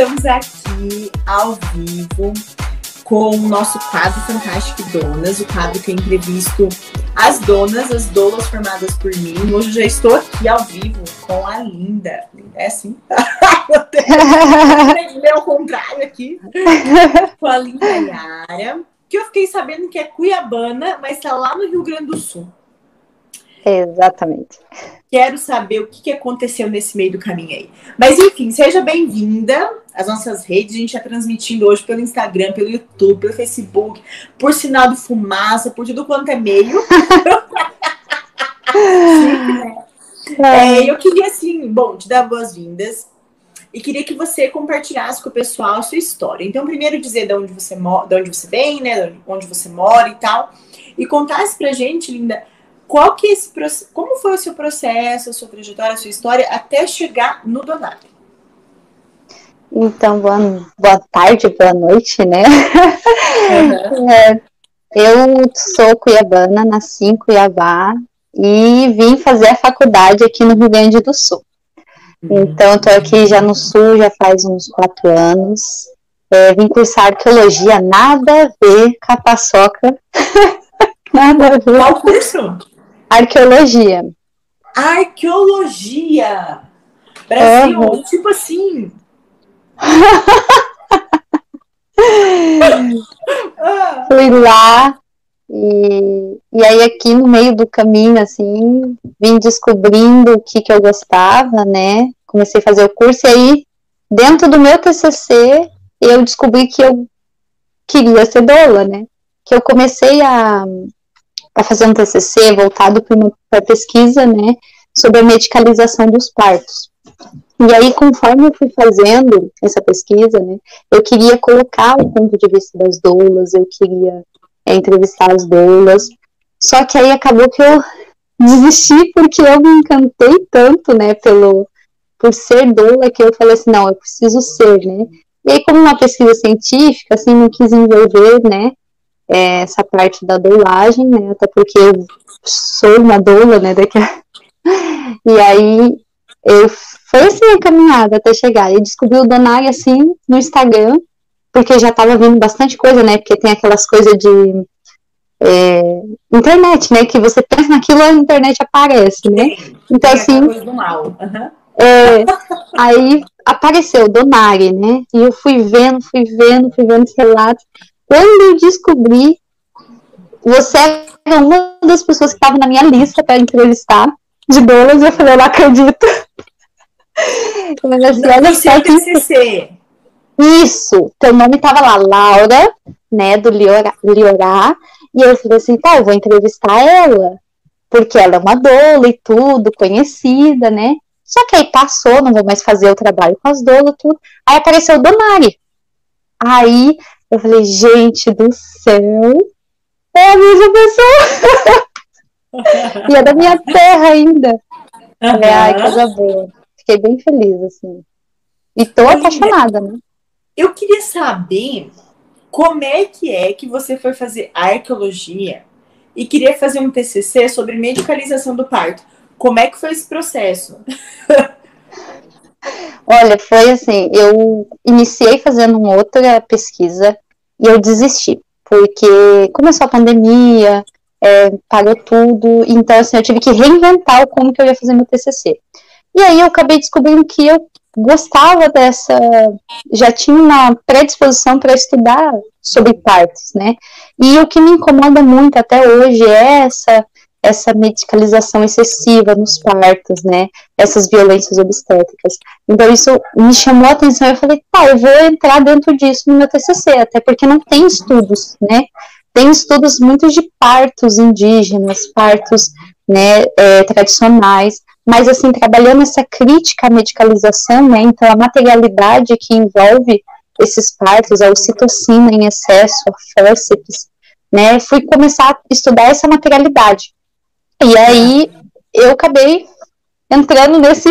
estamos aqui ao vivo com o nosso quadro Fantástico Donas, o quadro que eu entrevisto as donas, as dolas formadas por mim. Hoje eu já estou aqui ao vivo com a Linda. É assim? Meu ao contrário aqui. Com a Linda Yara, que eu fiquei sabendo que é cuiabana, mas está lá no Rio Grande do Sul. Exatamente. Quero saber o que, que aconteceu nesse meio do caminho aí. Mas enfim, seja bem-vinda às nossas redes. A gente está transmitindo hoje pelo Instagram, pelo YouTube, pelo Facebook, por sinal de fumaça, por tudo quanto é meio. é, eu queria, assim, bom, te dar boas-vindas e queria que você compartilhasse com o pessoal a sua história. Então, primeiro dizer de onde você, de onde você vem, né, onde você mora e tal, e contasse pra gente, Linda, qual que é esse como foi o seu processo, a sua trajetória, a sua história até chegar no Donato? Então, boa, boa tarde, boa noite, né? Uhum. É, eu sou cuiabana, nasci em Cuiabá e vim fazer a faculdade aqui no Rio Grande do Sul. Uhum. Então, estou aqui já no Sul já faz uns quatro anos. É, vim cursar arqueologia, nada a ver com a paçoca. nada a ver. Qual curso? Arqueologia. Arqueologia! Brasil, uhum. tipo assim. Fui lá e, e aí aqui no meio do caminho, assim, vim descobrindo o que, que eu gostava, né? Comecei a fazer o curso e aí, dentro do meu TCC, eu descobri que eu queria ser doula, né? Que eu comecei a está fazendo TCC voltado para pesquisa, né, sobre a medicalização dos partos. E aí, conforme eu fui fazendo essa pesquisa, né, eu queria colocar o ponto de vista das doulas, eu queria é, entrevistar as doulas, só que aí acabou que eu desisti porque eu me encantei tanto, né, pelo por ser doula que eu falei assim, não, eu preciso ser, né. E aí, como uma pesquisa científica, assim, não quis envolver, né, é, essa parte da doulagem, né? Até porque eu sou uma doula, né? Daqui a... E aí eu foi assim a caminhada até chegar. Eu descobri o Donai assim no Instagram, porque já tava vindo bastante coisa, né? Porque tem aquelas coisas de é, internet, né? Que você pensa naquilo, a internet aparece, né? Então, assim. É, aí apareceu Donari, né? E eu fui vendo, fui vendo, fui vendo os relatos. Quando eu descobri, você era uma das pessoas que estava na minha lista para entrevistar de bolas, eu falei, eu não acredito. Mas assim, olha só TCC. Isso, teu nome estava lá, Laura, né, do Liorá, Liorá, e eu falei assim, tá, eu vou entrevistar ela, porque ela é uma doula e tudo, conhecida, né, só que aí passou, não vou mais fazer o trabalho com as doulas, tudo, aí apareceu o Donari, aí eu falei, gente do céu, é a mesma pessoa. e é da minha terra ainda. Uhum. Falei, ai, coisa boa. Fiquei bem feliz, assim. E tô apaixonada, né? Eu queria saber como é que é que você foi fazer arqueologia e queria fazer um TCC sobre medicalização do parto. Como é que foi esse processo? Olha, foi assim, eu iniciei fazendo uma outra pesquisa e eu desisti, porque começou a pandemia, é, parou tudo, então assim, eu tive que reinventar como que eu ia fazer meu TCC. E aí eu acabei descobrindo que eu gostava dessa, já tinha uma predisposição para estudar sobre partos, né? E o que me incomoda muito até hoje é essa essa medicalização excessiva nos partos, né? Essas violências obstétricas. Então isso me chamou a atenção. Eu falei, tá, eu vou entrar dentro disso no meu TCC, até porque não tem estudos, né? Tem estudos muito de partos indígenas, partos, né, é, tradicionais, mas assim trabalhando essa crítica à medicalização, né? Então a materialidade que envolve esses partos, a ocitocina em excesso, a fórceps, né? Fui começar a estudar essa materialidade. E aí eu acabei entrando nesse,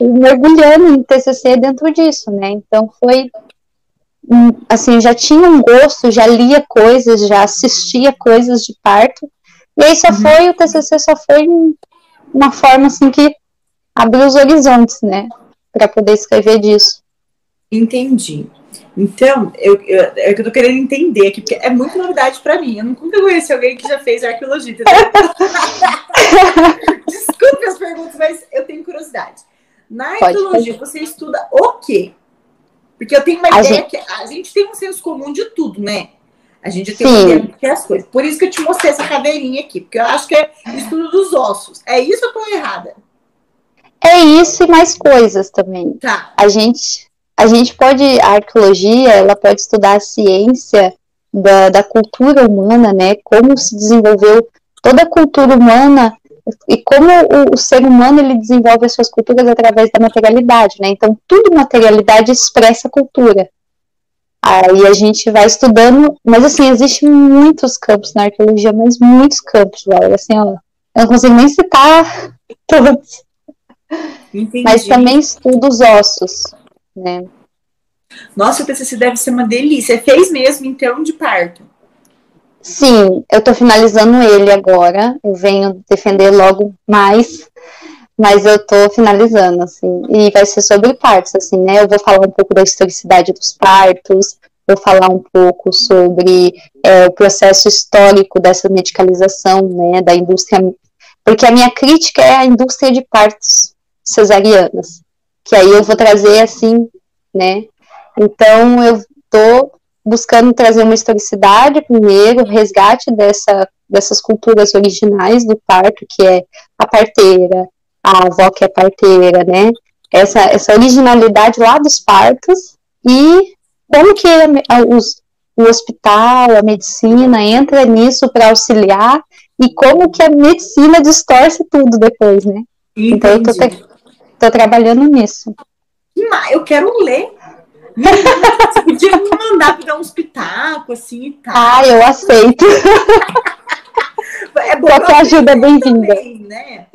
mergulhando em TCC dentro disso, né? Então foi assim, já tinha um gosto, já lia coisas, já assistia coisas de parto. E aí só uhum. foi, o TCC só foi uma forma assim que abriu os horizontes, né, para poder escrever disso. Entendi. Então, eu, eu, é que eu tô querendo entender aqui, porque é muito novidade para mim. Eu nunca conheci alguém que já fez arqueologia. Desculpe as perguntas, mas eu tenho curiosidade. Na arqueologia, você estuda o quê? Porque eu tenho uma a ideia gente... que a gente tem um senso comum de tudo, né? A gente tem uma ideia que é as coisas. Por isso que eu te mostrei essa cadeirinha aqui, porque eu acho que é estudo dos ossos. É isso ou eu tô errada? É isso e mais coisas também. Tá. A gente, a gente pode, a arqueologia, ela pode estudar a ciência da, da cultura humana, né? Como se desenvolveu toda a cultura humana e como o, o, ser humano ele desenvolve as suas culturas através da materialidade, né? Então, tudo materialidade expressa cultura. Aí a gente vai estudando, mas assim, existem muitos campos na arqueologia, mas muitos campos, Laura, assim, ó, eu não consigo nem citar todos. Entendi. Mas também estudo os ossos, né? Nossa, o TCC deve ser uma delícia. Você fez mesmo, então, de parto? Sim, eu estou finalizando ele agora. Eu venho defender logo mais, mas eu estou finalizando, assim. E vai ser sobre partos, assim, né? Eu vou falar um pouco da historicidade dos partos, vou falar um pouco sobre é, o processo histórico dessa medicalização, né? Da indústria. Porque a minha crítica é a indústria de partos cesarianas, que aí eu vou trazer assim, né? Então eu estou buscando trazer uma historicidade primeiro, resgate dessa, dessas culturas originais do parto, que é a parteira, a avó que é parteira, né? Essa, essa originalidade lá dos partos e como que a, os, o hospital, a medicina entra nisso para auxiliar e como que a medicina distorce tudo depois, né? Entendi. Então eu tô, tô trabalhando nisso. Eu quero ler você podia me mandar para dar uns pitacos, assim e tal. Ah, eu aceito. é bom Qualquer ajuda é bem-vinda. Né?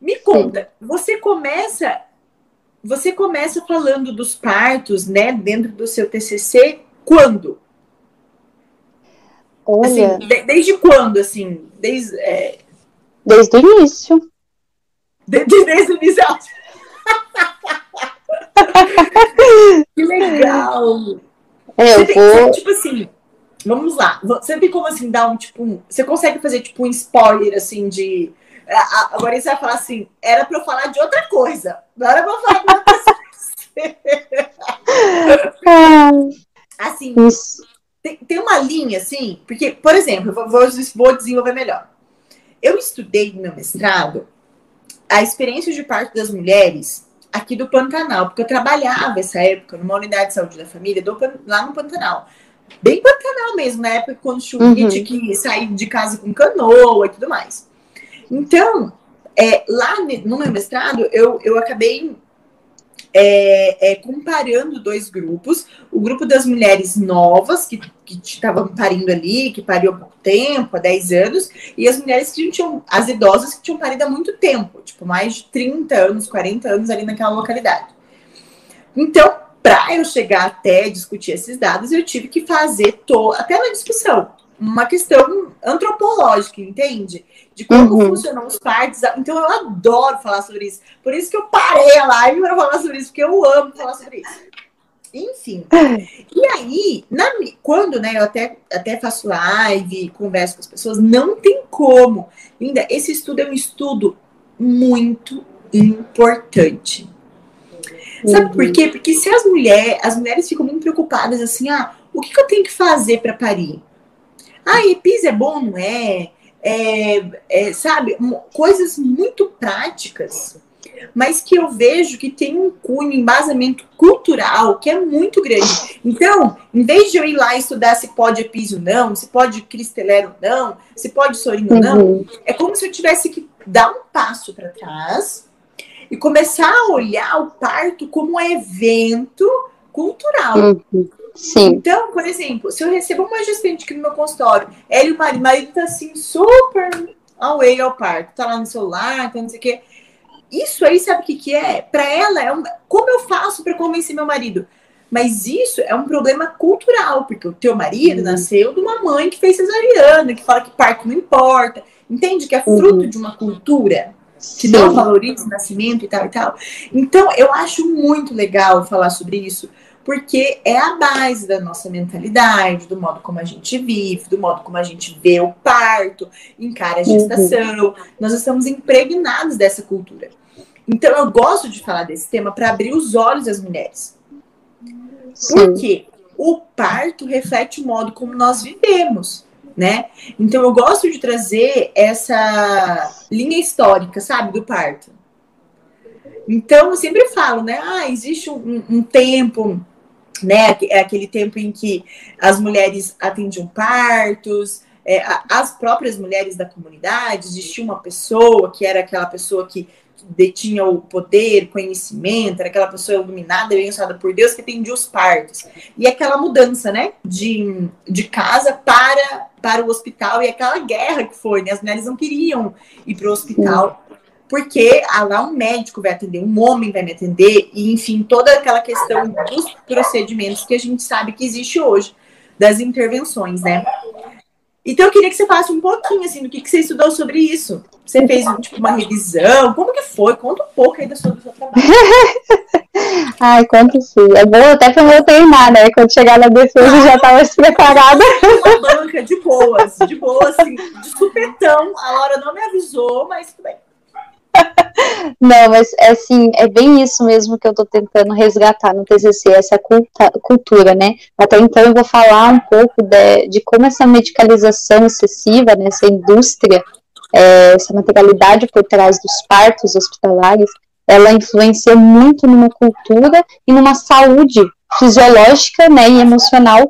Me conta, Sim. você começa você começa falando dos partos, né, dentro do seu TCC, quando? Olha... Assim, de, desde quando, assim? Desde, é... desde o início. De, desde o início. que legal! É, eu você vou... Tem, tipo assim, vamos lá. Você tem como assim dar um tipo. Um, você consegue fazer tipo um spoiler assim de. Agora você vai falar assim, era pra eu falar de outra coisa. Não era pra eu falar de outra coisa. assim, tem, tem, uma linha, assim, porque, por exemplo, eu vou, vou desenvolver melhor. Eu estudei no meu mestrado a experiência de parto das mulheres aqui do Pantanal, porque eu trabalhava essa época numa unidade de saúde da família do, lá no Pantanal. Bem Pantanal mesmo, na época quando chovia, uhum. tinha que sair de casa com canoa e tudo mais. Então, é, lá no meu mestrado, eu, eu acabei é, é, comparando dois grupos. O grupo das mulheres novas, que estavam parindo ali, que pariu há pouco tempo, há 10 anos, e as mulheres que tinham, as idosas que tinham parido há muito tempo, tipo, mais de 30 anos, 40 anos ali naquela localidade. Então, para eu chegar até discutir esses dados, eu tive que fazer, to até na discussão, uma questão antropológica, entende? De como uhum. funcionam os partos. Então eu adoro falar sobre isso. Por isso que eu parei a live para falar sobre isso, porque eu amo falar sobre isso. Enfim. E aí, na, quando né, eu até, até faço live, converso com as pessoas, não tem como. Linda, esse estudo é um estudo muito importante. Sabe uhum. por quê? Porque se as mulheres, as mulheres ficam muito preocupadas assim, ah, o que, que eu tenho que fazer para parir? Ah, EPIS é bom, não é? É, é sabe, coisas muito práticas, mas que eu vejo que tem um cunho, embasamento cultural que é muito grande. Então, em vez de eu ir lá estudar se pode EPIS ou não, se pode cristelero ou não, se pode sorinho ou não, uhum. é como se eu tivesse que dar um passo para trás e começar a olhar o parto como um evento cultural. Uhum. Sim. Então, por exemplo, se eu recebo uma gestante aqui no meu consultório, ela e o marido, o marido tá assim, super away ao parto, tá lá no celular, tá não sei o quê. Isso aí, sabe o que, que é? Para ela, é um... como eu faço para convencer meu marido? Mas isso é um problema cultural, porque o teu marido uhum. nasceu de uma mãe que fez cesariana, que fala que parto não importa. Entende? Que é fruto uhum. de uma cultura. que não valoriza o nascimento e tal e tal. Então, eu acho muito legal falar sobre isso, porque é a base da nossa mentalidade, do modo como a gente vive, do modo como a gente vê o parto, encara a gestação. Uhum. Nós estamos impregnados dessa cultura. Então, eu gosto de falar desse tema para abrir os olhos das mulheres. Por quê? O parto reflete o modo como nós vivemos né? Então eu gosto de trazer essa linha histórica, sabe, do parto. Então eu sempre falo, né? Ah, existe um, um tempo, né? É aquele tempo em que as mulheres atendiam partos, é, as próprias mulheres da comunidade, existia uma pessoa que era aquela pessoa que detinha o poder, conhecimento, era aquela pessoa iluminada e abençoada por Deus que atendia os partos. E aquela mudança, né, de, de casa para, para o hospital e aquela guerra que foi, né, as mulheres não queriam ir para o hospital. Porque ah, lá um médico vai atender, um homem vai me atender, e enfim, toda aquela questão dos procedimentos que a gente sabe que existe hoje, das intervenções, né? Então eu queria que você falasse um pouquinho assim do que, que você estudou sobre isso. Você fez tipo, uma revisão? Como que foi? Conta um pouco aí do seu, trabalho. Ai, conto sim. É bom até pra eu treinar, né? Quando chegar na defesa ah, já tava preparada. Uma banca de boas, de boas, assim, de supetão. A Laura não me avisou, mas tudo bem. Não, mas é assim, é bem isso mesmo que eu estou tentando resgatar no TCC, essa culta, cultura, né? Até então eu vou falar um pouco de, de como essa medicalização excessiva, né, essa indústria, é, essa materialidade por trás dos partos hospitalares, ela influencia muito numa cultura e numa saúde fisiológica, né, e emocional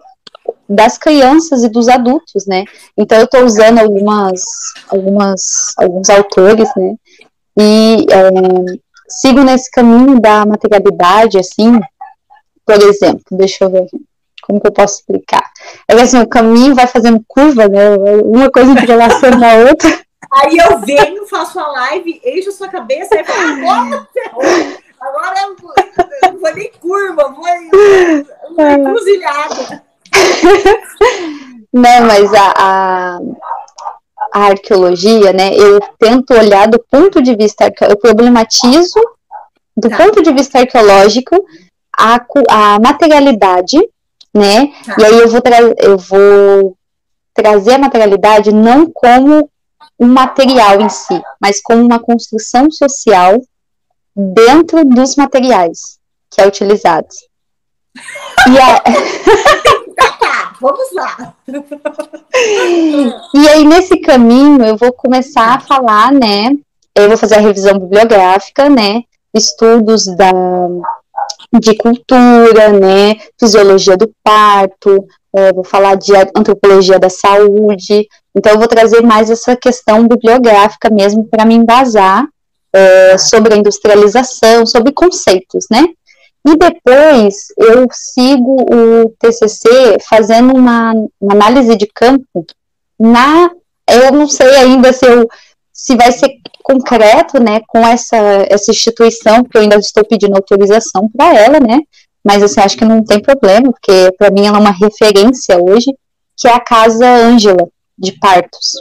das crianças e dos adultos, né? Então eu estou usando algumas, algumas, alguns autores, né, e é, sigo nesse caminho da materialidade, assim, por exemplo, deixa eu ver como que eu posso explicar. É que assim, o caminho vai fazendo curva, né? Uma coisa entrelaçando a outra. Aí eu venho, faço a live, encho a sua cabeça e falo, agora agora eu não vou nem curva, vou, vou encruzilhada. Não, mas a, a, a arqueologia, né, eu tento olhar do ponto de vista, eu problematizo do tá. ponto de vista arqueológico a, a materialidade, né, tá. e aí eu vou, eu vou trazer a materialidade não como um material em si, mas como uma construção social dentro dos materiais que é utilizado. E a... vamos lá. E aí, nesse caminho, eu vou começar a falar, né? Eu vou fazer a revisão bibliográfica, né? Estudos da, de cultura, né? Fisiologia do parto, é, vou falar de antropologia da saúde. Então, eu vou trazer mais essa questão bibliográfica mesmo para me embasar é, sobre a industrialização, sobre conceitos, né? E depois eu sigo o TCC fazendo uma, uma análise de campo na. Eu não sei ainda se, eu, se vai ser concreto, né, com essa, essa instituição, que eu ainda estou pedindo autorização para ela, né, mas assim, acho que não tem problema, porque para mim ela é uma referência hoje, que é a Casa Ângela de Partos,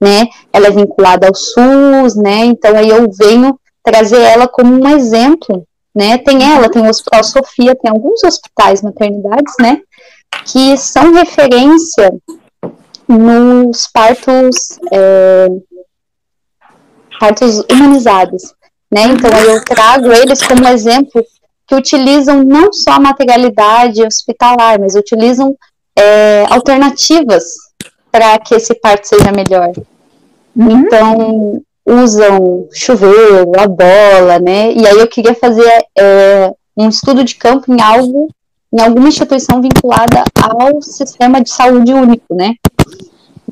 né, ela é vinculada ao SUS, né, então aí eu venho trazer ela como um exemplo né? Tem ela, tem o Hospital Sofia, tem alguns hospitais, maternidades, né? Que são referência nos partos, é, partos humanizados, né? Então eu trago eles como exemplo que utilizam não só a materialidade hospitalar, mas utilizam é, alternativas para que esse parto seja melhor. Uhum. Então, usam chuveiro, a bola, né? E aí eu queria fazer é, um estudo de campo em algo, em alguma instituição vinculada ao sistema de saúde único, né?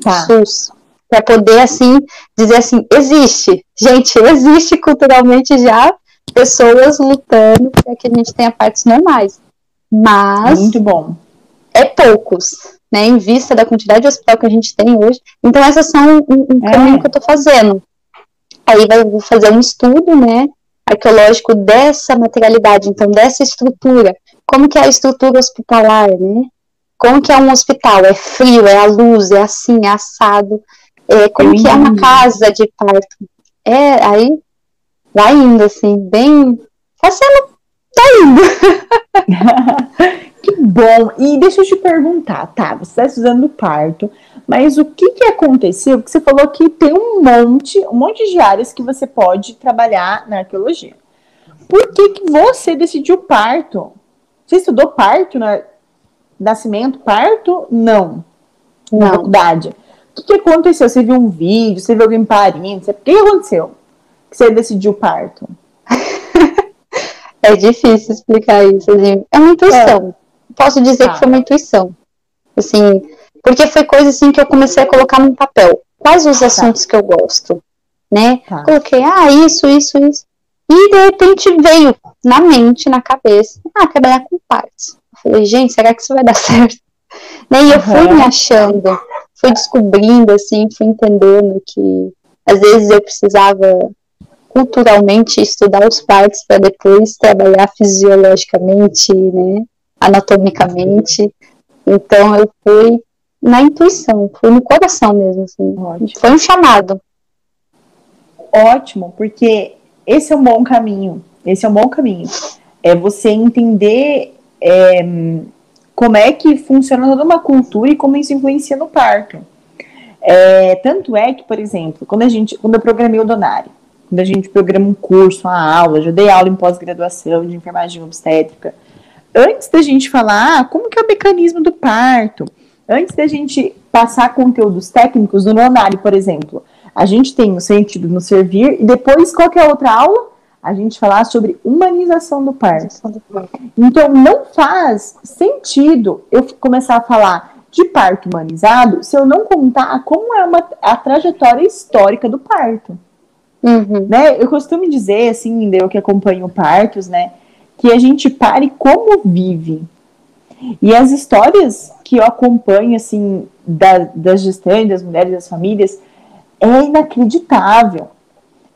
Tá. SUS. Para poder, assim, dizer assim, existe. Gente, existe culturalmente já pessoas lutando para que a gente tenha partes normais. Mas. Muito bom. É poucos, né? Em vista da quantidade de hospital que a gente tem hoje. Então, essas são um, um é. caminho que eu estou fazendo. Aí vai fazer um estudo, né, arqueológico dessa materialidade, então dessa estrutura. Como que é a estrutura hospitalar, né? Como que é um hospital? É frio, é a luz, é assim, é assado. É, como que é uma casa de parto? É, aí vai indo, assim, bem. Fazendo. Tá indo. que bom. E deixa eu te perguntar, tá? Você está estudando parto, mas o que, que aconteceu? Porque você falou que tem um monte, um monte de áreas que você pode trabalhar na arqueologia. Por que, que você decidiu parto? Você estudou parto na nascimento, parto? Não. Na faculdade. O que, que aconteceu? Você viu um vídeo, você viu alguém parindo? Você... O que aconteceu? Que você decidiu parto? é difícil explicar isso. Assim. É uma intuição. É. Posso dizer que foi uma intuição. Assim, porque foi coisa assim que eu comecei a colocar no papel. Quais os tá. assuntos tá. que eu gosto, né? Tá. Coloquei, ah, isso, isso, isso. E de repente veio na mente, na cabeça, ah, trabalhar com partes. Eu falei, gente, será que isso vai dar certo? Né? E eu fui me achando, fui descobrindo, assim, fui entendendo que às vezes eu precisava culturalmente estudar os partes para depois trabalhar fisiologicamente, né, anatomicamente. Então eu fui na intuição, fui no coração mesmo, assim. Ótimo. Foi um chamado. Ótimo, porque esse é um bom caminho. Esse é um bom caminho. É você entender é, como é que funciona toda uma cultura e como isso influencia no parto. É, tanto é que, por exemplo, quando a gente, quando eu programei o Donari, quando a gente programa um curso, uma aula, já dei aula em pós-graduação de enfermagem obstétrica, antes da gente falar ah, como que é o mecanismo do parto, antes da gente passar conteúdos técnicos do Donari, por exemplo, a gente tem o sentido no servir, e depois, qual que é a outra aula? A gente falar sobre humanização do parto. Então, não faz sentido eu começar a falar de parto humanizado se eu não contar como é uma, a trajetória histórica do parto. Uhum. Né? Eu costumo dizer, assim, eu que acompanho partos, né, que a gente pare como vive. E as histórias que eu acompanho, assim, da, das gestantes, das mulheres, das famílias, é inacreditável.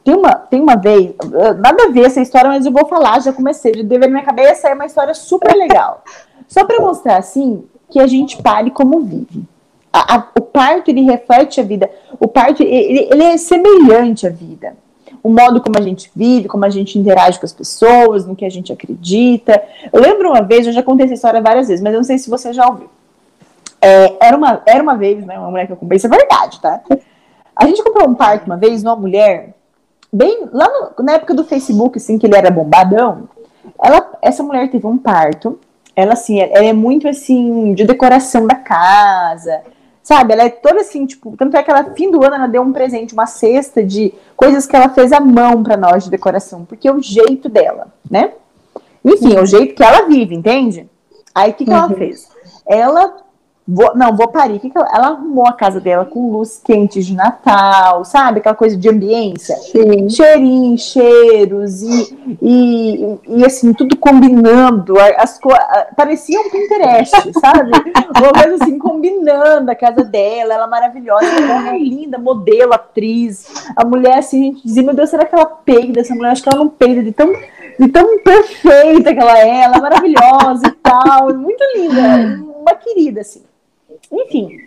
Tem uma, tem uma vez, nada a ver essa história, mas eu vou falar, já comecei, já deve na minha cabeça, é uma história super legal. Só para mostrar, assim, que a gente pare como vive. A, a, o parto, ele reflete a vida. O parto, ele, ele é semelhante à vida o modo como a gente vive, como a gente interage com as pessoas, no que a gente acredita. Eu lembro uma vez, eu já contei essa história várias vezes, mas eu não sei se você já ouviu. É, era, uma, era uma vez, né, uma mulher que eu comprei, isso é verdade, tá? A gente comprou um parque uma vez numa mulher, bem lá no, na época do Facebook, assim, que ele era bombadão. Ela, essa mulher teve um parto. Ela, assim, ela é muito, assim, de decoração da casa, sabe? Ela é toda assim, tipo, tanto é que ela, fim do ano, ela deu um presente, uma cesta de coisas que ela fez à mão para nós de decoração, porque é o jeito dela, né? Enfim, é o jeito que ela vive, entende? Aí o que, que uhum. ela fez? Ela Vou, não, vou parir. Que que ela, ela, arrumou a casa dela com luz quente de Natal, sabe? Aquela coisa de ambiência. Sim. Cheirinho, cheiros e, e, e, assim, tudo combinando. As parecia um Pinterest, sabe? Uma coisa assim, combinando a casa dela. Ela maravilhosa, ela é linda, modelo, atriz. A mulher, assim, a gente dizia, meu Deus, será que ela peida essa mulher? Acho que ela não peida de tão, de tão perfeita que ela é. Ela é maravilhosa e tal. Muito linda. Uma querida, assim. Enfim.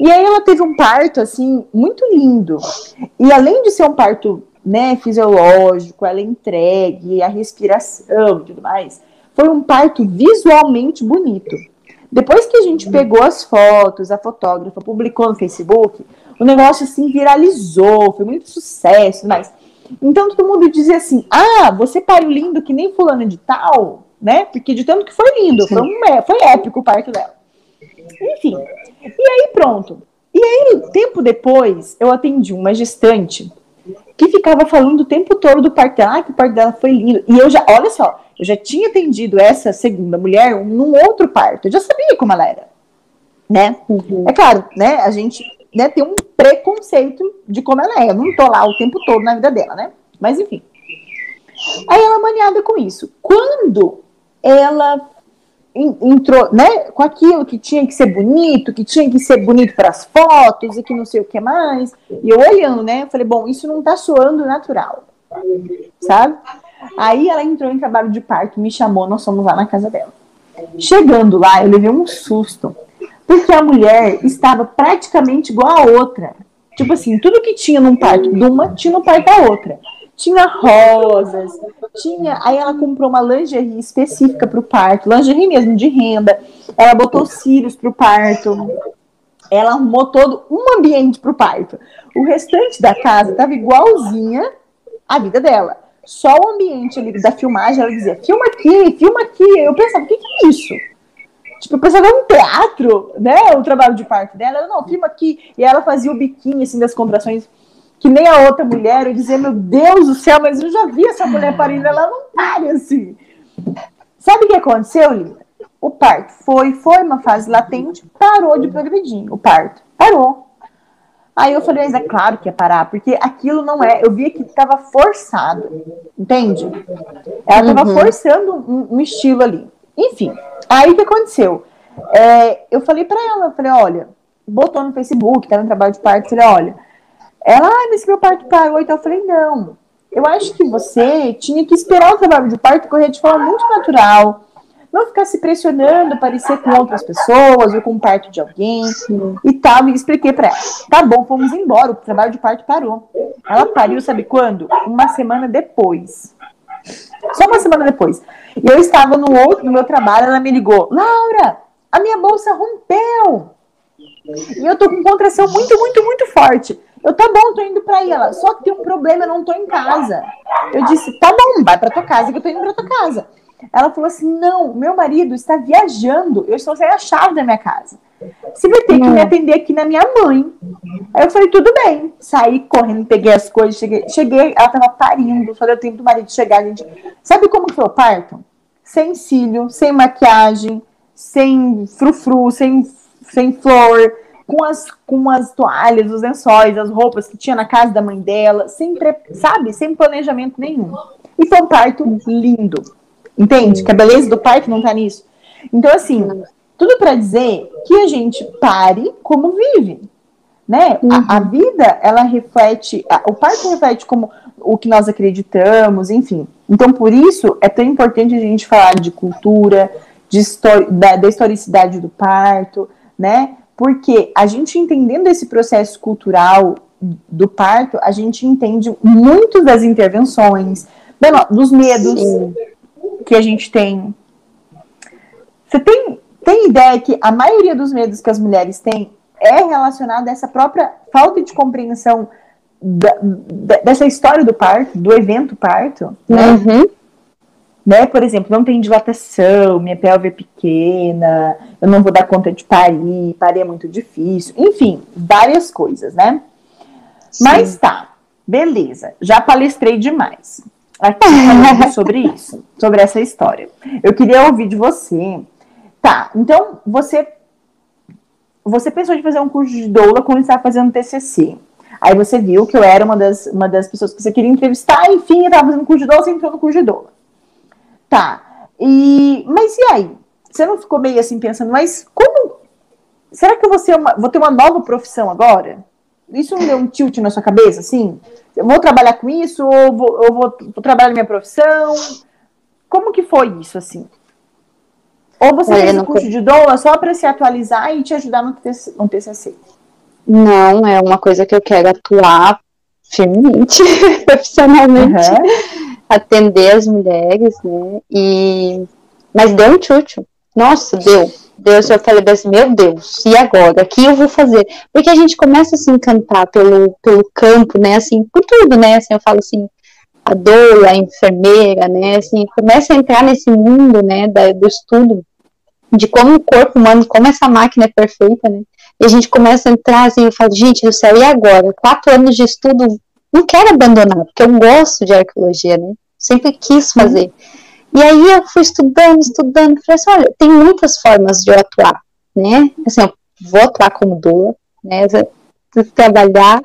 E aí ela teve um parto, assim, muito lindo. E além de ser um parto, né, fisiológico, ela entregue, a respiração e tudo mais, foi um parto visualmente bonito. Depois que a gente pegou as fotos, a fotógrafa publicou no Facebook, o negócio assim viralizou, foi muito sucesso, mas então todo mundo dizia assim: "Ah, você pariu lindo que nem fulano de tal", né? Porque de tanto que foi lindo, foi, um, é, foi épico o parto dela. Enfim. E aí pronto. E aí, tempo depois, eu atendi uma gestante que ficava falando o tempo todo do parto dela, ah, que o parto dela foi lindo. E eu já, olha só, eu já tinha atendido essa segunda mulher num outro parto. Eu já sabia como ela era. Né? Uhum. É claro, né? A gente né, tem um preconceito de como ela é. Eu não tô lá o tempo todo na vida dela, né? Mas enfim. Aí ela maniada com isso. Quando ela entrou, né, com aquilo que tinha que ser bonito, que tinha que ser bonito para as fotos e que não sei o que mais. E eu olhando, né, falei, bom, isso não tá soando natural, sabe? Aí ela entrou em trabalho de parto, me chamou, nós fomos lá na casa dela. Chegando lá, eu levei um susto, porque a mulher estava praticamente igual a outra. Tipo assim, tudo que tinha num parto de uma, tinha no parto da outra. Tinha rosas, tinha. Aí ela comprou uma lingerie específica para o parto, lingerie mesmo de renda. Ela botou cílios para o parto. Ela arrumou todo um ambiente para o parto. O restante da casa estava igualzinha à vida dela. Só o ambiente ali da filmagem, ela dizia: filma aqui, filma aqui. Eu pensava: o que, que é isso? Tipo, eu pensava um teatro, né? O trabalho de parto dela. Ela, não, filma aqui. E ela fazia o biquíni, assim, das contrações que nem a outra mulher, eu dizia, meu Deus do céu, mas eu já vi essa mulher parindo, ela não pare assim. Sabe o que aconteceu, Lina? O parto foi, foi uma fase latente, parou de progredir, o parto, parou. Aí eu falei, mas é claro que ia parar, porque aquilo não é, eu via que estava forçado, entende? Ela estava uhum. forçando um, um, estilo ali. Enfim, aí o que aconteceu? É, eu falei para ela, eu falei, olha, botou no Facebook, tá no trabalho de parto, falei, olha, ela, ah, mas meu parto parou. Então eu falei, não. Eu acho que você tinha que esperar o trabalho de parto correr de forma muito natural. Não ficar se pressionando, parecer com outras pessoas ou com o parto de alguém Sim. e tal. E expliquei para ela. Tá bom, fomos embora. O trabalho de parto parou. Ela pariu, sabe quando? Uma semana depois. Só uma semana depois. E eu estava no outro, no meu trabalho, ela me ligou. Laura, a minha bolsa rompeu. E eu tô com contração muito, muito, muito forte. Eu, tá bom, tô indo pra aí. Ela, só que tem um problema, eu não tô em casa. Eu disse, tá bom, vai pra tua casa que eu tô indo pra tua casa. Ela falou assim: não, meu marido está viajando, eu estou sem a chave da minha casa. Você vai ter que me atender aqui na minha mãe. Aí eu falei, tudo bem. Saí correndo, peguei as coisas, cheguei, cheguei ela tava parindo, só deu tempo do marido chegar, gente. Sabe como foi o parto? Sem cílio, sem maquiagem, sem frufru, sem, sem flor, com as, com as toalhas, os lençóis, as roupas que tinha na casa da mãe dela, sem, sabe, sem planejamento nenhum. E foi um parto lindo. Entende? Que a beleza do parto não tá nisso. Então, assim, tudo para dizer que a gente pare como vive. Né? Uhum. A, a, vida, ela reflete, a, o parto reflete como o que nós acreditamos, enfim. Então, por isso, é tão importante a gente falar de cultura, de da, da historicidade do parto, né? Porque a gente entendendo esse processo cultural do parto, a gente entende muito das intervenções, dos medos Sim. que a gente tem. Você tem, tem ideia que a maioria dos medos que as mulheres têm é relacionada a essa própria falta de compreensão da, da, dessa história do parto, do evento parto, né? Uhum né? Por exemplo, não tem dilatação, minha pelve é pequena, eu não vou dar conta de parir, parir é muito difícil, enfim, várias coisas, né? Sim. Mas tá, beleza, já palestrei demais aqui falando sobre isso, sobre essa história. Eu queria ouvir de você. Tá, então você você pensou em fazer um curso de doula quando estava fazendo TCC. Aí você viu que eu era uma das, uma das pessoas que você queria entrevistar, enfim, eu estava fazendo curso de doula, você entrou no curso de doula. Tá. E, mas e aí? Você não ficou meio assim pensando, mas como. Será que eu vou, ser uma, vou ter uma nova profissão agora? Isso não deu um tilt na sua cabeça, assim? Eu vou trabalhar com isso ou vou, eu vou, vou trabalhar na minha profissão? Como que foi isso, assim? Ou você é, fez um curso de doula só para se atualizar e te ajudar no, no TCC? Não, é uma coisa que eu quero atuar firmemente, profissionalmente. Uhum atender as mulheres, né? E mas deu um tchutchu. Nossa, deu. Deus, eu falei assim, meu Deus, e agora? O que eu vou fazer? Porque a gente começa a se encantar pelo, pelo campo, né? Assim, por tudo, né? Assim, eu falo assim, a doula, a enfermeira, né? Assim, começa a entrar nesse mundo, né? Da, do estudo de como o corpo humano, como essa máquina é perfeita, né? E a gente começa a entrar assim, eu falo, gente do céu, e agora? Quatro anos de estudo não quero abandonar, porque eu gosto de arqueologia, né? Sempre quis fazer. E aí eu fui estudando, estudando, falei assim, olha, tem muitas formas de eu atuar, né? Assim, eu vou atuar como doula, né? Trabalhar,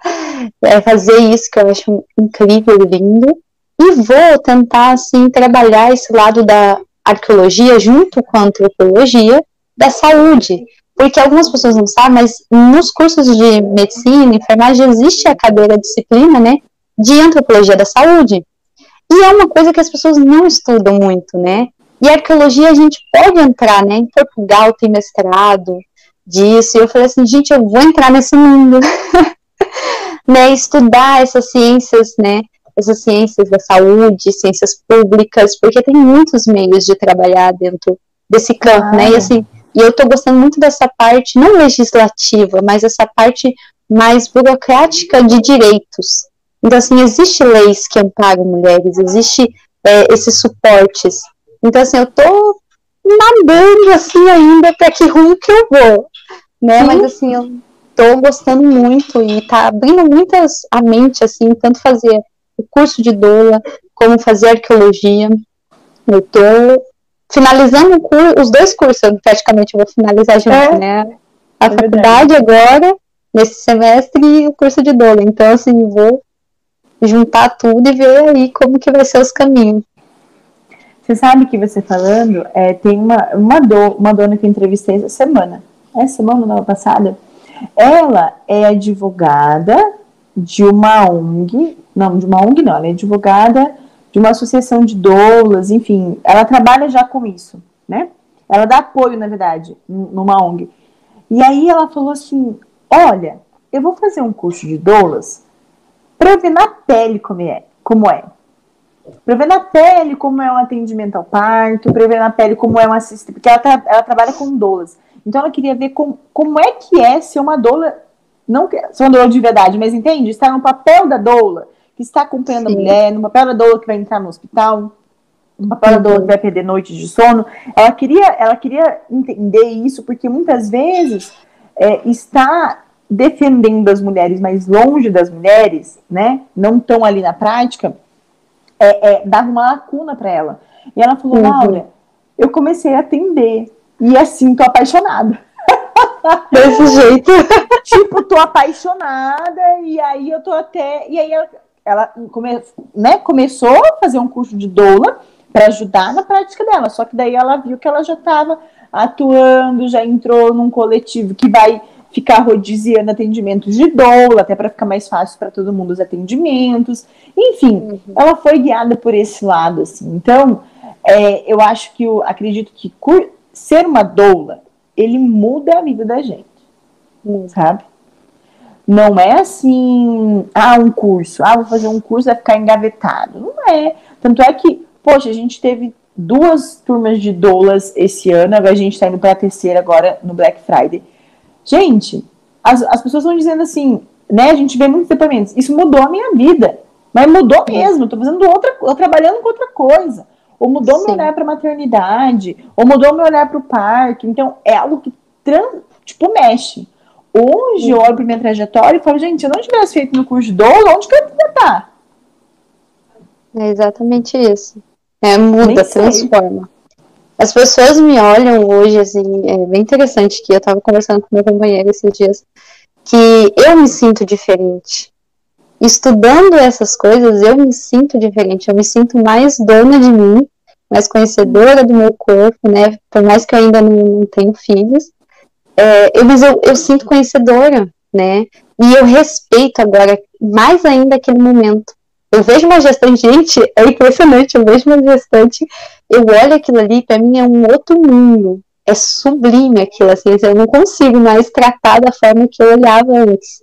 é, fazer isso que eu acho incrível, lindo, e vou tentar, assim, trabalhar esse lado da arqueologia junto com a antropologia da saúde, porque algumas pessoas não sabem, mas nos cursos de medicina, enfermagem, existe a cadeira disciplina, né, de antropologia da saúde. E é uma coisa que as pessoas não estudam muito, né? E a arqueologia a gente pode entrar, né? Em Portugal tem mestrado disso. E eu falei assim, gente, eu vou entrar nesse mundo, né? Estudar essas ciências, né? essas ciências da saúde, ciências públicas, porque tem muitos meios de trabalhar dentro desse campo, ah. né? E assim, e eu estou gostando muito dessa parte, não legislativa, mas essa parte mais burocrática de direitos. Então, assim, existe leis que amparam mulheres, existe é, esses suportes. Então, assim, eu tô nadando, assim, ainda para que rumo que eu vou, né? Sim. Mas, assim, eu tô gostando muito e tá abrindo muitas a mente, assim, tanto fazer o curso de doula, como fazer arqueologia. Eu tô finalizando os dois cursos, eu praticamente vou finalizar junto, é, né? A é faculdade agora, nesse semestre, e o curso de doula. Então, assim, vou juntar tudo e ver aí como que vai ser os caminhos. Você sabe que você falando, é, tem uma, uma, do, uma dona que eu entrevistei essa semana, é semana não, passada, ela é advogada de uma ONG, não, de uma ONG não, ela é advogada de uma associação de doulas, enfim, ela trabalha já com isso, né? Ela dá apoio, na verdade, numa ONG. E aí ela falou assim: olha, eu vou fazer um curso de doulas para ver na pele como é, como é. Para ver na pele como é um atendimento ao parto, para ver na pele como é um assistente, porque ela, tra ela trabalha com doulas. Então ela queria ver com, como é que é ser uma doula, não ser uma doula de verdade, mas entende? Estar no papel da doula, que está acompanhando Sim. a mulher, no papel da doula que vai entrar no hospital, no papel da doula que vai perder noites de sono. Ela queria, ela queria entender isso, porque muitas vezes é, está defendendo as mulheres, mas longe das mulheres, né? Não estão ali na prática, é, é, dava uma lacuna para ela. E ela falou, uhum. Laura, eu comecei a atender e assim, tô apaixonada. Desse jeito. tipo, tô apaixonada, e aí eu tô até. E aí ela, ela come, né, começou a fazer um curso de doula para ajudar na prática dela. Só que daí ela viu que ela já estava atuando, já entrou num coletivo que vai ficar rodiziando atendimentos de doula, até para ficar mais fácil para todo mundo os atendimentos. Enfim, uhum. ela foi guiada por esse lado, assim. Então, é, eu acho que, eu acredito que ser uma doula, ele muda a vida da gente, hum. sabe? Não é assim, ah, um curso, ah, vou fazer um curso, vai ficar engavetado. Não é. Tanto é que, poxa, a gente teve duas turmas de doulas esse ano, agora a gente está indo para a terceira agora no Black Friday. Gente, as, as pessoas estão dizendo assim, né? A gente vê muitos depoimentos, isso mudou a minha vida. Mas mudou mesmo, estou fazendo outra, trabalhando com outra coisa ou mudou Sim. meu olhar para maternidade, ou mudou meu olhar para o parto. Então, é algo que, tipo, mexe. Hoje eu olho para minha trajetória e falo, gente, se eu não tivesse feito no curso de doula, onde que eu ia estar? É exatamente isso. É, muda, transforma. As pessoas me olham hoje, assim, é bem interessante que eu estava conversando com meu companheiro esses dias, que eu me sinto diferente estudando essas coisas, eu me sinto diferente, eu me sinto mais dona de mim, mais conhecedora do meu corpo, né? Por mais que eu ainda não, não tenho filhos, é, eu, eu, eu sinto conhecedora, né? E eu respeito agora mais ainda aquele momento. Eu vejo uma gestante, gente, é impressionante, eu vejo uma gestante, eu olho aquilo ali, para mim é um outro mundo, é sublime aquilo, assim, eu não consigo mais tratar da forma que eu olhava antes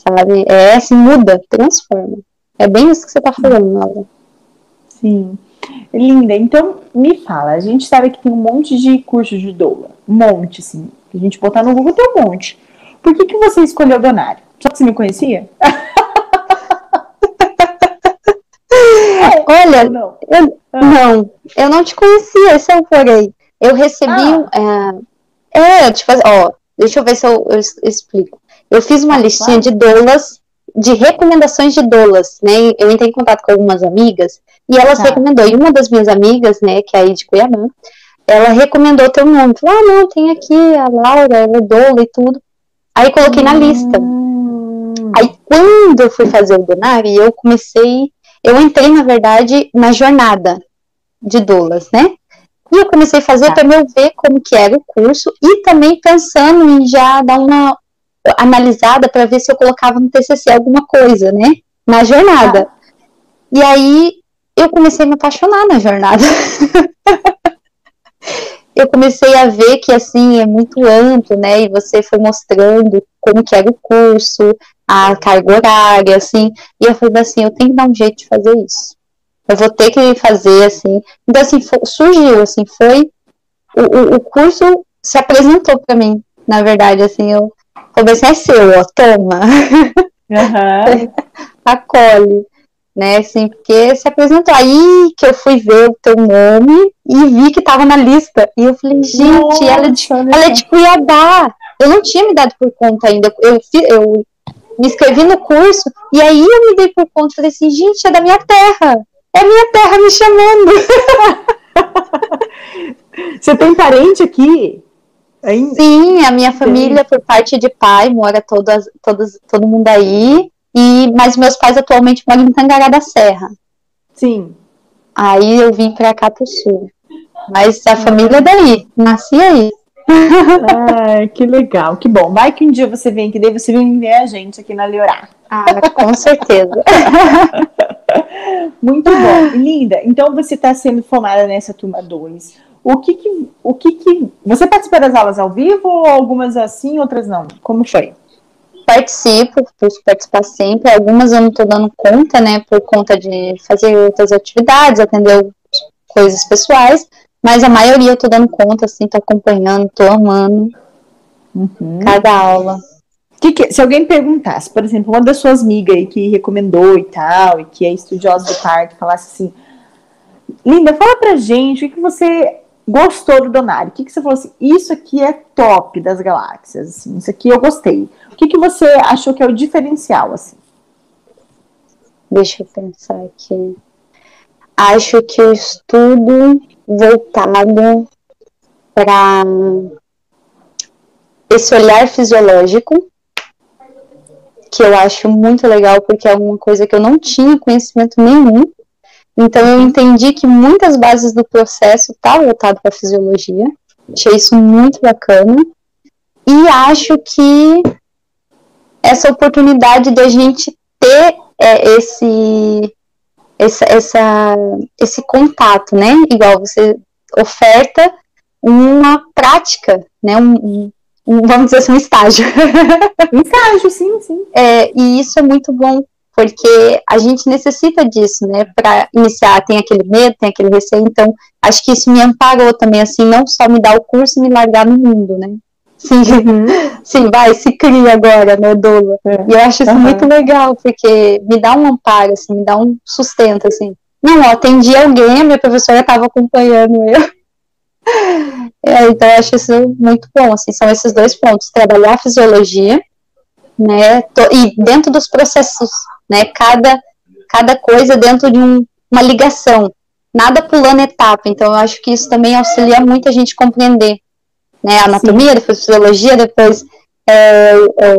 sabe? É assim, muda, transforma. É bem isso que você está falando, Laura. Sim. Linda, então me fala, a gente sabe que tem um monte de cursos de doula, um monte, assim, a gente botar no Google tem um monte. Por que, que você escolheu Donário? Só que você me conhecia? Olha, não. Eu, ah. não, eu não te conhecia, esse é o porém. Eu recebi ah. é, é, fazer, ó, deixa eu ver se eu, eu explico. Eu fiz uma listinha de doulas, de recomendações de doulas, né? Eu entrei em contato com algumas amigas e elas tá. recomendou. E uma das minhas amigas, né, que é aí de Cuiabá, ela recomendou teu nome. Falou, ah, não, tem aqui a Laura, ela é doula e tudo. Aí coloquei na lista. Hum. Aí quando eu fui fazer o Donari, eu comecei, eu entrei, na verdade, na jornada de doulas, né? E eu comecei a fazer tá. para eu ver como que era o curso e também pensando em já dar uma analisada para ver se eu colocava no TCC alguma coisa, né? Na jornada. Ah. E aí eu comecei a me apaixonar na jornada. eu comecei a ver que assim é muito amplo, né? E você foi mostrando como que era o curso, a carga horária, assim. E eu falei assim, eu tenho que dar um jeito de fazer isso. Eu vou ter que fazer, assim. Então, assim, surgiu, assim, foi. O, o, curso se apresentou para mim, na verdade, assim, eu comecei a ser, ó, toma. Uhum. Acolhe né? Assim, porque se apresentou. Aí que eu fui ver o teu nome e vi que tava na lista. E eu falei, gente, Nossa, ela, é de, ela é de Cuiabá. Eu não tinha me dado por conta ainda. Eu, eu me inscrevi no curso e aí eu me dei por conta. Falei assim, gente, é da minha terra. É minha terra me chamando. Você tem parente aqui? Ainda? Sim, a minha família, por parte de pai, mora todas, todos, todo mundo aí. E, mas meus pais atualmente moram em Tangará da Serra. Sim. Aí eu vim para cá pro sul. Mas a família é daí, nasci aí. Ah, que legal, que bom. Vai que um dia você vem aqui, daí você vem ver a gente aqui na Liorá. Ah, com certeza. Muito bom. Linda, então você está sendo formada nessa turma 2. O que que, o que que... Você participa das aulas ao vivo ou algumas assim, outras não? Como foi? Participo, busco participar sempre. Algumas eu não estou dando conta, né, por conta de fazer outras atividades, atender coisas pessoais, mas a maioria eu estou dando conta, assim, tô acompanhando, tô amando uhum. cada aula. Que que, se alguém perguntasse, por exemplo, uma das suas amigas aí que recomendou e tal, e que é estudiosa do parto, falasse assim, Linda, fala pra gente o que, que você gostou do Donário, o que, que você falou assim, isso aqui é top das galáxias, assim, isso aqui eu gostei que, que você achou que é o diferencial, assim? Deixa eu pensar aqui. Acho que o estudo voltado para esse olhar fisiológico, que eu acho muito legal, porque é uma coisa que eu não tinha conhecimento nenhum. Então eu entendi que muitas bases do processo tá voltado para fisiologia. Achei isso muito bacana. E acho que essa oportunidade de a gente ter é, esse, essa, essa, esse contato, né? Igual você oferta uma prática, né? Um, um, vamos dizer assim, um estágio. Um estágio, sim, sim. É, e isso é muito bom, porque a gente necessita disso, né? Para iniciar, tem aquele medo, tem aquele receio, então acho que isso me amparou também, assim, não só me dar o curso e me largar no mundo, né? Sim, uhum. sim, vai, se cria agora, né, doula. É. E eu acho isso uhum. muito legal, porque me dá um amparo, assim, me dá um sustento, assim. Não, ó, atendi alguém, a minha professora estava acompanhando eu. É, então eu acho isso muito bom, assim, são esses dois pontos, trabalhar a fisiologia, né, e dentro dos processos, né, cada, cada coisa dentro de um, uma ligação, nada pulando etapa, então eu acho que isso também auxilia muito a gente compreender né? Anatomia, Sim. depois fisiologia, depois é, é,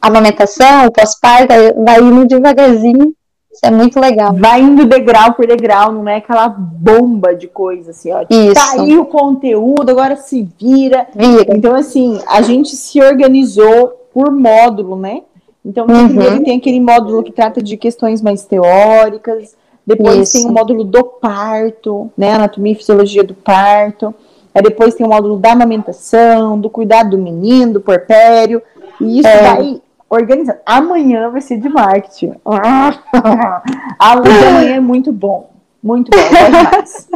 amamentação, pós-parto, vai indo devagarzinho. Isso é muito legal. Vai indo degrau por degrau, não é aquela bomba de coisa assim, ó. Isso. Tá aí o conteúdo, agora se vira. vira. Então, assim, a gente se organizou por módulo, né? Então, uhum. primeiro tem aquele módulo que trata de questões mais teóricas, depois Isso. tem o módulo do parto, né? Anatomia e fisiologia do parto. Aí depois tem o módulo da amamentação, do cuidado do menino, do porpério. E isso é. vai organizando. Amanhã vai ser de marketing. a aula de amanhã é muito bom. Muito bom, demais.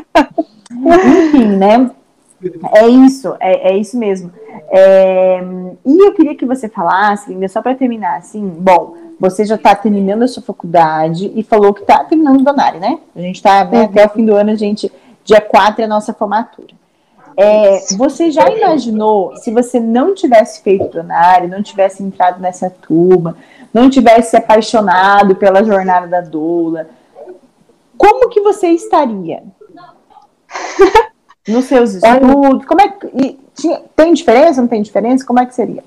Enfim, né? É isso, é, é isso mesmo. É, e eu queria que você falasse, Linda, só para terminar, assim, bom, você já está terminando a sua faculdade e falou que está terminando o Donari, né? A gente está né, até o fim do ano, a gente, dia 4 é a nossa formatura. É, você já imaginou se você não tivesse feito plenário, não tivesse entrado nessa turma, não tivesse se apaixonado pela jornada da doula, como que você estaria? Nos seus estudos? Como é que, tinha, tem diferença? Não tem diferença? Como é que seria?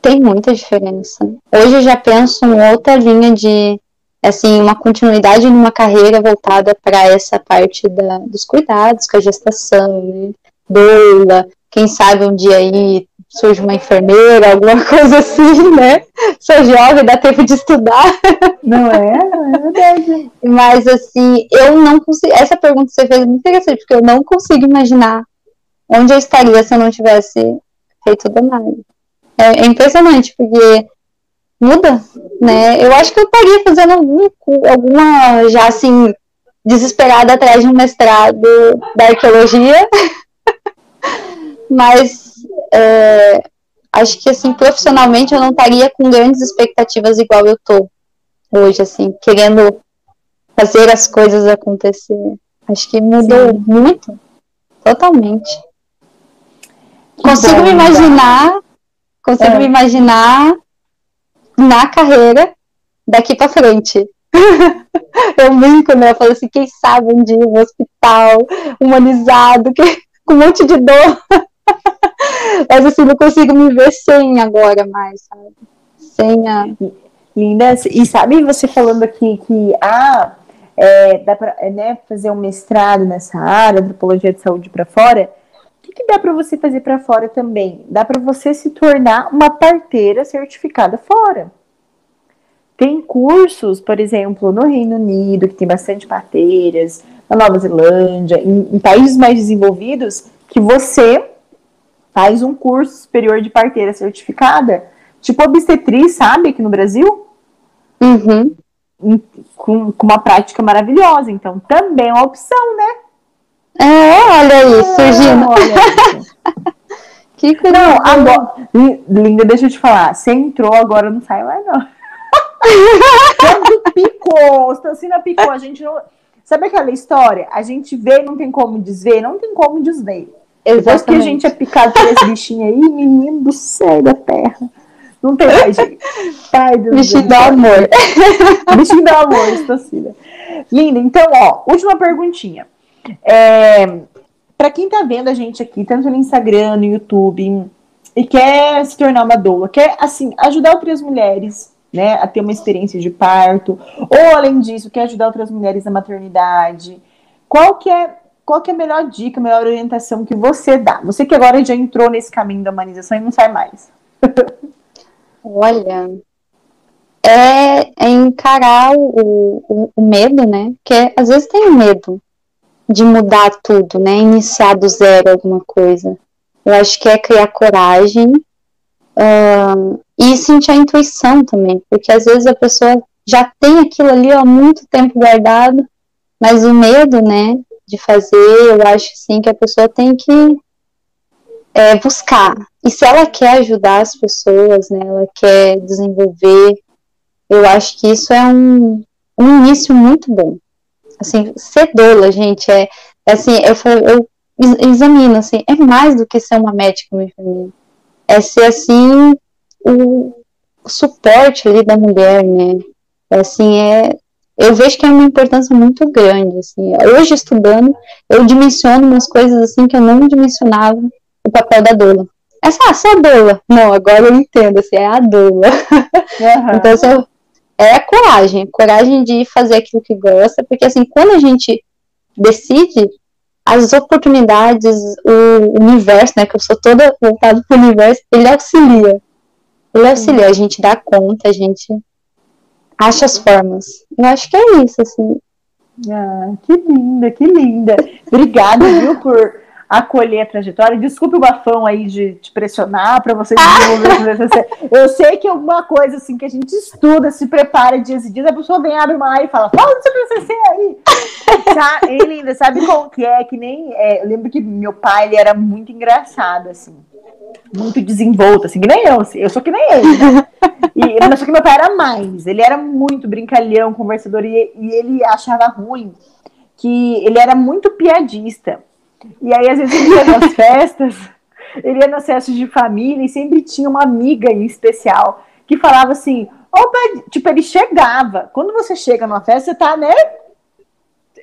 Tem muita diferença. Hoje eu já penso em outra linha de assim, uma continuidade numa carreira voltada para essa parte da, dos cuidados com a gestação, né? Doula, quem sabe um dia aí surge uma enfermeira, alguma coisa assim, né? Sou jovem, dá tempo de estudar. Não é? Não é verdade. Mas assim, eu não consigo. Essa pergunta que você fez é muito interessante, porque eu não consigo imaginar onde eu estaria se eu não tivesse feito o Danai. É, é impressionante, porque muda, né? Eu acho que eu estaria fazendo algum, alguma, já assim, desesperada atrás de um mestrado da arqueologia, mas é, acho que, assim, profissionalmente eu não estaria com grandes expectativas igual eu tô hoje, assim, querendo fazer as coisas acontecer. Acho que mudou Sim. muito, totalmente. Que consigo bom, me imaginar, consigo é. me imaginar na carreira daqui para frente. eu brinco, né? Eu falo assim, quem sabe um dia um hospital humanizado, que, com um monte de dor. Mas assim, não consigo me ver sem agora mais, sabe? Sem a. Linda, e sabe você falando aqui que ah, é, dá para né, fazer um mestrado nessa área, antropologia de saúde para fora? O que, que dá para você fazer para fora também? Dá para você se tornar uma parteira certificada fora. Tem cursos, por exemplo, no Reino Unido, que tem bastante parteiras, na Nova Zelândia, em, em países mais desenvolvidos, que você faz um curso superior de parteira certificada, tipo obstetriz, sabe, aqui no Brasil? Uhum. Com, com uma prática maravilhosa. Então, também é uma opção, né? É, olha aí, surgindo. olha que coisa. Não, agora. Linda, deixa eu te falar. Você entrou, agora não sai mais, não. Quando picou, Stancina picou, a gente não. Sabe aquela história? A gente vê não tem como desver, não tem como desver. Exatamente. Depois que a gente é picado por esse bichinho aí, menino do céu da terra. Não tem mais jeito. Pai do Bichinho do amor. Bichinho do amor, Stancina. Linda, então, ó, última perguntinha. É, para quem tá vendo a gente aqui, tanto no Instagram, no YouTube, e quer se tornar uma doula, quer, assim, ajudar outras mulheres, né, a ter uma experiência de parto, ou além disso, quer ajudar outras mulheres na maternidade, qual que é qual que é a melhor dica, a melhor orientação que você dá? Você que agora já entrou nesse caminho da humanização e não sai mais. Olha, é, é encarar o, o, o, medo, né? Porque às vezes tem medo de mudar tudo, né? Iniciar do zero alguma coisa. Eu acho que é criar coragem e sentir a intuição também, porque às vezes a pessoa já tem aquilo ali há muito tempo guardado, mas o medo, né, de fazer, eu acho sim que a pessoa tem que é, buscar. E se ela quer ajudar as pessoas, né, ela quer desenvolver, eu acho que isso é um, um início muito bom. Assim, ser doula, gente, é, é assim, eu, eu examino, assim, é mais do que ser uma médica, uma enfermeira. É ser, assim, o, suporte ali da mulher, né? É, assim, é, eu vejo que é uma importância muito grande, assim. Hoje, estudando, eu dimensiono umas coisas, assim, que eu não dimensionava o papel da doula. Essa, ah, sou a doula. Não, agora eu entendo, assim, é a doula. Uhum. então, assim, é a coragem, coragem de fazer aquilo que gosta, porque, assim, quando a gente decide, as oportunidades, o universo, né, que eu sou toda voltada para o universo, ele auxilia. Ele auxilia, a gente dá conta, a gente acha as formas. Eu acho que é isso, assim. Ah, que linda, que linda. Obrigada, viu, por acolher a trajetória. Desculpe o bafão aí de te pressionar para você desenvolver. Eu sei que alguma coisa assim que a gente estuda, se prepara dias e dias, a pessoa vem, abre uma e fala, fala do seu TCC aí. Tá, hein, linda? Sabe como que é? Que nem, é, eu lembro que meu pai, ele era muito engraçado, assim muito desenvolto, assim, que nem eu, assim, eu sou que nem ele. Né? E, mas só que meu pai era mais, ele era muito brincalhão, conversador, e, e ele achava ruim que ele era muito piadista. E aí, às vezes, ele ia nas festas, ele ia nas festas de família e sempre tinha uma amiga em especial que falava assim: opa, tipo, ele chegava. Quando você chega numa festa, você tá, né?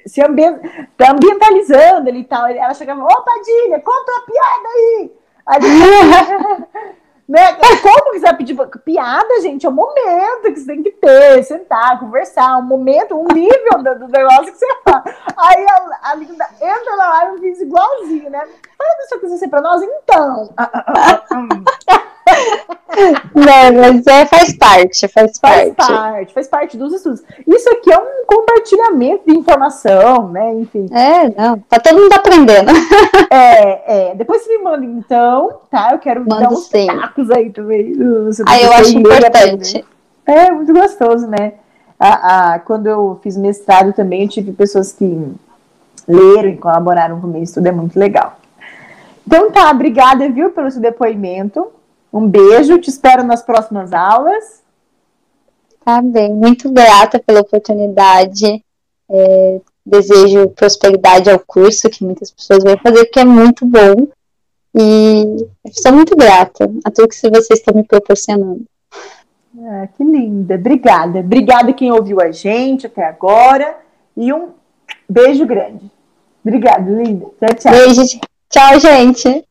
Se ambient... tá ambientalizando ele e tal. Ela chegava, ô Padilha, conta uma piada aí. Né? Como que você vai pedir piada, gente? É um momento que você tem que ter, sentar, conversar, um momento, um nível do, do negócio que você fala. Aí a, a Linda entra lá e fiz igualzinho, né? Fala do seu TCC pra nós, então. Não, mas é, faz parte, faz, faz parte. parte. Faz parte dos estudos. Isso aqui é um compartilhamento de informação, né? Enfim. É, não. Tá todo mundo aprendendo. É, é. Depois você me manda, então, tá? Eu quero Mando dar uns sim. pitacos aí também. Aí eu acho importante. É, muito gostoso, né? A, a, quando eu fiz mestrado também, eu tive pessoas que leram e colaboraram comigo. Isso tudo é muito legal. Então tá, obrigada, viu, pelo seu depoimento. Um beijo, te espero nas próximas aulas. Tá bem, muito grata pela oportunidade. É, desejo prosperidade ao curso que muitas pessoas vão fazer, que é muito bom. E sou muito grata a tudo que vocês estão me proporcionando. Ah, que linda, obrigada. Obrigada quem ouviu a gente até agora. E um beijo grande. Obrigada, linda. Tchau, tchau. Beijo. Tchau, gente.